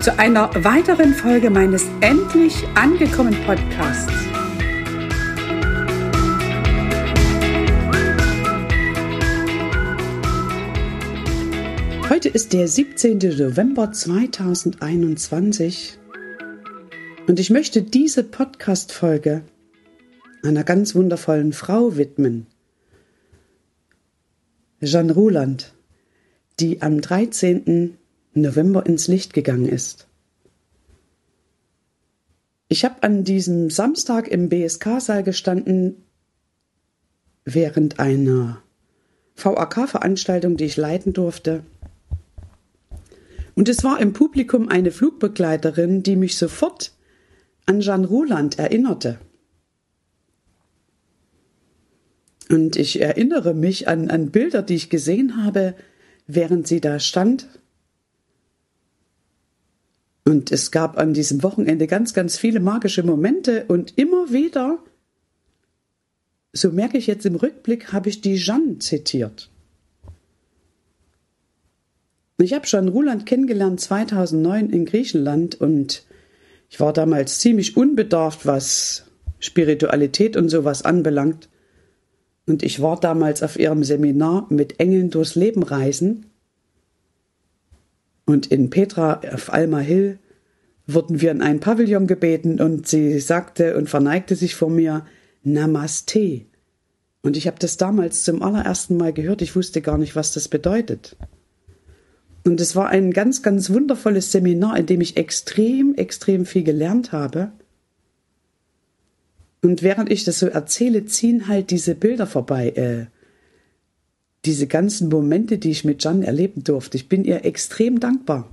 zu einer weiteren Folge meines Endlich angekommen Podcasts. Heute ist der 17. November 2021 und ich möchte diese Podcast-Folge einer ganz wundervollen Frau widmen. Jeanne Ruland, die am 13. November ins Licht gegangen ist. Ich habe an diesem Samstag im BSK-Saal gestanden, während einer VAK-Veranstaltung, die ich leiten durfte. Und es war im Publikum eine Flugbegleiterin, die mich sofort an Jean Roland erinnerte. Und ich erinnere mich an, an Bilder, die ich gesehen habe, während sie da stand und es gab an diesem Wochenende ganz, ganz viele magische Momente und immer wieder, so merke ich jetzt im Rückblick, habe ich die Jeanne zitiert. Ich habe schon Ruland kennengelernt 2009 in Griechenland und ich war damals ziemlich unbedarft, was Spiritualität und sowas anbelangt. Und ich war damals auf ihrem Seminar mit Engeln durchs Leben reisen und in Petra auf Alma Hill wurden wir in ein Pavillon gebeten und sie sagte und verneigte sich vor mir Namaste. Und ich habe das damals zum allerersten Mal gehört. Ich wusste gar nicht, was das bedeutet. Und es war ein ganz, ganz wundervolles Seminar, in dem ich extrem, extrem viel gelernt habe. Und während ich das so erzähle, ziehen halt diese Bilder vorbei. Äh, diese ganzen Momente, die ich mit Jan erleben durfte. Ich bin ihr extrem dankbar.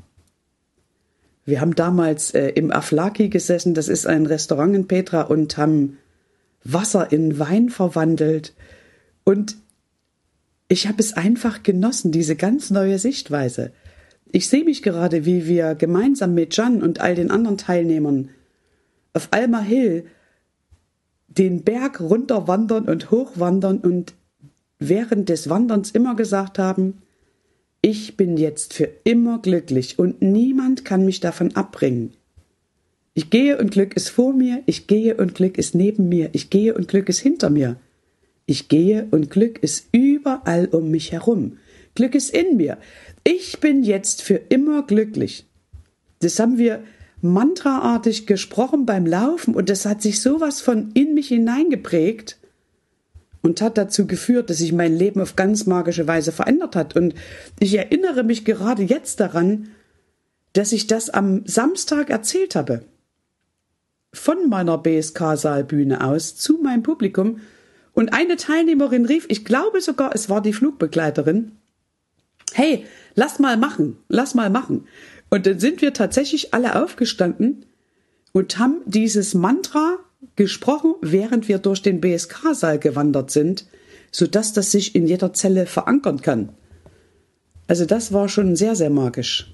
Wir haben damals äh, im Aflaki gesessen, das ist ein Restaurant in Petra, und haben Wasser in Wein verwandelt. Und ich habe es einfach genossen, diese ganz neue Sichtweise. Ich sehe mich gerade, wie wir gemeinsam mit Jan und all den anderen Teilnehmern auf Alma Hill den Berg runterwandern und hochwandern und während des Wanderns immer gesagt haben, ich bin jetzt für immer glücklich und niemand kann mich davon abbringen. Ich gehe und Glück ist vor mir, ich gehe und Glück ist neben mir, ich gehe und Glück ist hinter mir. Ich gehe und Glück ist überall um mich herum. Glück ist in mir. Ich bin jetzt für immer glücklich. Das haben wir mantraartig gesprochen beim Laufen und das hat sich sowas von in mich hineingeprägt, und hat dazu geführt, dass sich mein Leben auf ganz magische Weise verändert hat. Und ich erinnere mich gerade jetzt daran, dass ich das am Samstag erzählt habe. Von meiner BSK-Saalbühne aus zu meinem Publikum. Und eine Teilnehmerin rief, ich glaube sogar, es war die Flugbegleiterin, hey, lass mal machen, lass mal machen. Und dann sind wir tatsächlich alle aufgestanden und haben dieses Mantra gesprochen, während wir durch den BSK-Saal gewandert sind, sodass das sich in jeder Zelle verankern kann. Also das war schon sehr, sehr magisch.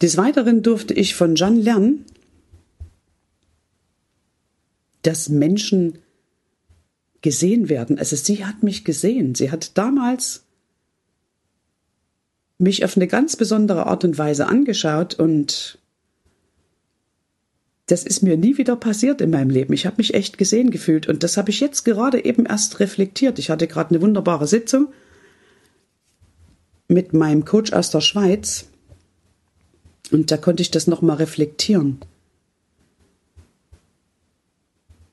Des Weiteren durfte ich von Jeanne lernen, dass Menschen gesehen werden. Also sie hat mich gesehen. Sie hat damals mich auf eine ganz besondere Art und Weise angeschaut und das ist mir nie wieder passiert in meinem Leben. Ich habe mich echt gesehen gefühlt und das habe ich jetzt gerade eben erst reflektiert. Ich hatte gerade eine wunderbare Sitzung mit meinem Coach aus der Schweiz und da konnte ich das nochmal reflektieren.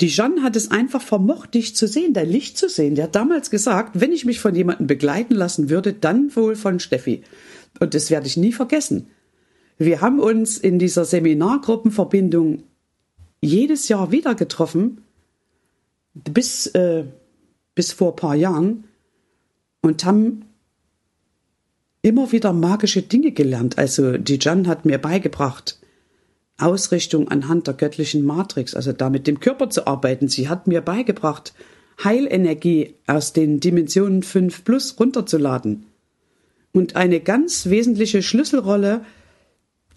Die Jeanne hat es einfach vermocht, dich zu sehen, dein Licht zu sehen. Der hat damals gesagt, wenn ich mich von jemandem begleiten lassen würde, dann wohl von Steffi. Und das werde ich nie vergessen. Wir haben uns in dieser Seminargruppenverbindung jedes Jahr wieder getroffen, bis, äh, bis vor ein paar Jahren, und haben immer wieder magische Dinge gelernt. Also die Jan hat mir beigebracht, Ausrichtung anhand der göttlichen Matrix, also da mit dem Körper zu arbeiten. Sie hat mir beigebracht, Heilenergie aus den Dimensionen 5 plus runterzuladen. Und eine ganz wesentliche Schlüsselrolle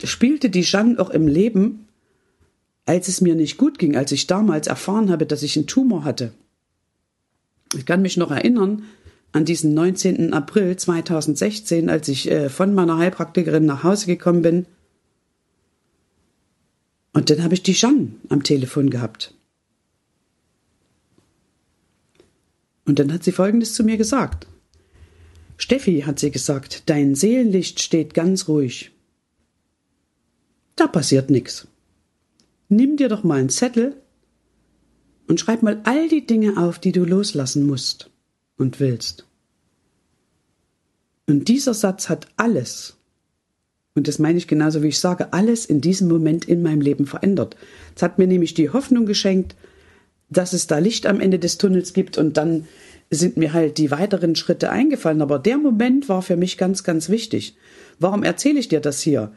spielte die Jeanne auch im Leben, als es mir nicht gut ging, als ich damals erfahren habe, dass ich einen Tumor hatte. Ich kann mich noch erinnern an diesen 19. April 2016, als ich äh, von meiner Heilpraktikerin nach Hause gekommen bin. Und dann habe ich die Jeanne am Telefon gehabt. Und dann hat sie Folgendes zu mir gesagt. Steffi, hat sie gesagt, dein Seelenlicht steht ganz ruhig. Da passiert nichts. Nimm dir doch mal einen Zettel und schreib mal all die Dinge auf, die du loslassen musst und willst. Und dieser Satz hat alles, und das meine ich genauso wie ich sage, alles in diesem Moment in meinem Leben verändert. Es hat mir nämlich die Hoffnung geschenkt, dass es da Licht am Ende des Tunnels gibt und dann sind mir halt die weiteren Schritte eingefallen. Aber der Moment war für mich ganz, ganz wichtig. Warum erzähle ich dir das hier?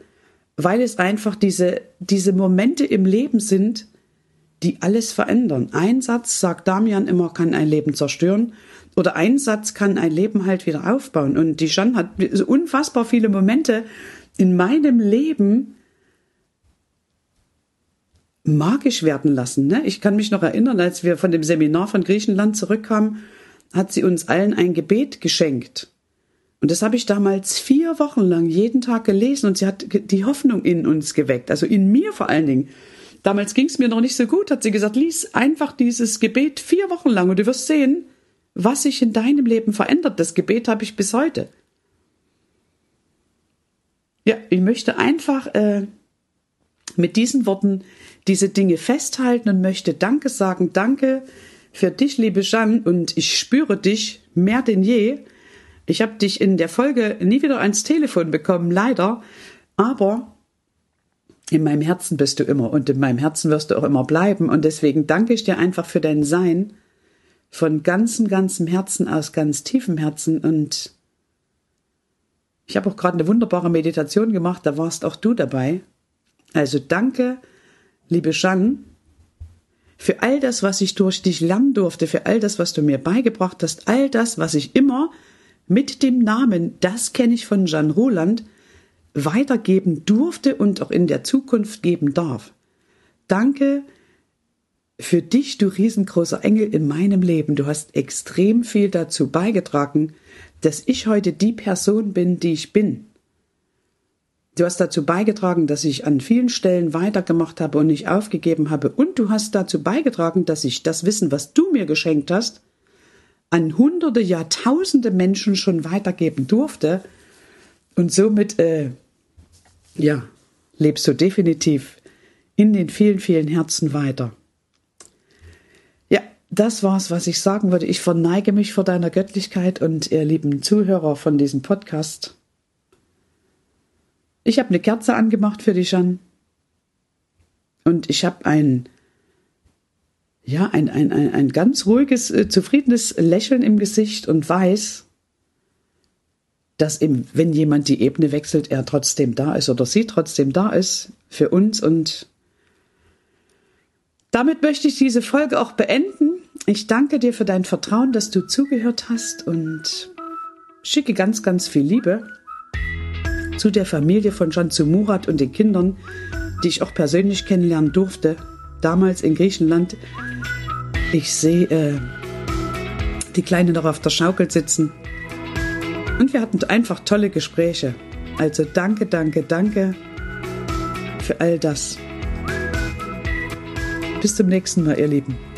Weil es einfach diese, diese Momente im Leben sind, die alles verändern. Ein Satz, sagt Damian immer, kann ein Leben zerstören. Oder ein Satz kann ein Leben halt wieder aufbauen. Und die Jeanne hat unfassbar viele Momente in meinem Leben magisch werden lassen. Ne? Ich kann mich noch erinnern, als wir von dem Seminar von Griechenland zurückkamen, hat sie uns allen ein Gebet geschenkt. Und das habe ich damals vier Wochen lang jeden Tag gelesen und sie hat die Hoffnung in uns geweckt, also in mir vor allen Dingen. Damals ging es mir noch nicht so gut, hat sie gesagt, lies einfach dieses Gebet vier Wochen lang und du wirst sehen, was sich in deinem Leben verändert. Das Gebet habe ich bis heute. Ja, ich möchte einfach äh, mit diesen Worten diese Dinge festhalten und möchte Danke sagen. Danke für dich, liebe Jeanne, und ich spüre dich mehr denn je. Ich habe dich in der Folge nie wieder ans Telefon bekommen, leider, aber in meinem Herzen bist du immer und in meinem Herzen wirst du auch immer bleiben. Und deswegen danke ich dir einfach für dein Sein von ganzem, ganzem Herzen aus ganz tiefem Herzen. Und ich habe auch gerade eine wunderbare Meditation gemacht, da warst auch du dabei. Also danke, liebe Jeanne, für all das, was ich durch dich lernen durfte, für all das, was du mir beigebracht hast, all das, was ich immer mit dem Namen, das kenne ich von Jeanne Roland, weitergeben durfte und auch in der Zukunft geben darf. Danke für dich, du riesengroßer Engel in meinem Leben. Du hast extrem viel dazu beigetragen, dass ich heute die Person bin, die ich bin. Du hast dazu beigetragen, dass ich an vielen Stellen weitergemacht habe und nicht aufgegeben habe. Und du hast dazu beigetragen, dass ich das Wissen, was du mir geschenkt hast, an hunderte, Jahrtausende Menschen schon weitergeben durfte. Und somit, äh, ja, lebst du definitiv in den vielen, vielen Herzen weiter. Ja, das war's, was ich sagen würde. Ich verneige mich vor deiner Göttlichkeit und ihr lieben Zuhörer von diesem Podcast. Ich habe eine Kerze angemacht für dich, Jan. Und ich habe ein, ja, ein, ein, ein, ein ganz ruhiges, äh, zufriedenes Lächeln im Gesicht und weiß, dass eben, wenn jemand die Ebene wechselt, er trotzdem da ist oder sie trotzdem da ist für uns. Und damit möchte ich diese Folge auch beenden. Ich danke dir für dein Vertrauen, dass du zugehört hast und schicke ganz, ganz viel Liebe zu der Familie von Cansu Murat und den Kindern, die ich auch persönlich kennenlernen durfte, damals in Griechenland. Ich sehe äh, die Kleine noch auf der Schaukel sitzen. Und wir hatten einfach tolle Gespräche. Also danke, danke, danke für all das. Bis zum nächsten Mal, ihr Lieben.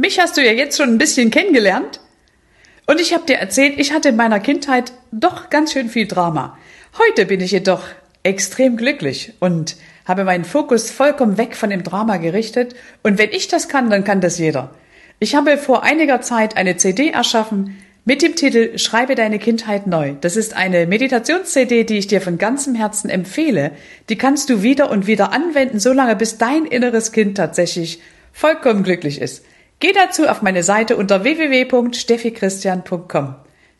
Mich hast du ja jetzt schon ein bisschen kennengelernt. Und ich habe dir erzählt, ich hatte in meiner Kindheit doch ganz schön viel Drama. Heute bin ich jedoch extrem glücklich und habe meinen Fokus vollkommen weg von dem Drama gerichtet. Und wenn ich das kann, dann kann das jeder. Ich habe vor einiger Zeit eine CD erschaffen mit dem Titel Schreibe deine Kindheit neu. Das ist eine Meditations-CD, die ich dir von ganzem Herzen empfehle. Die kannst du wieder und wieder anwenden, solange bis dein inneres Kind tatsächlich vollkommen glücklich ist. Geh dazu auf meine Seite unter www.steffichristian.com.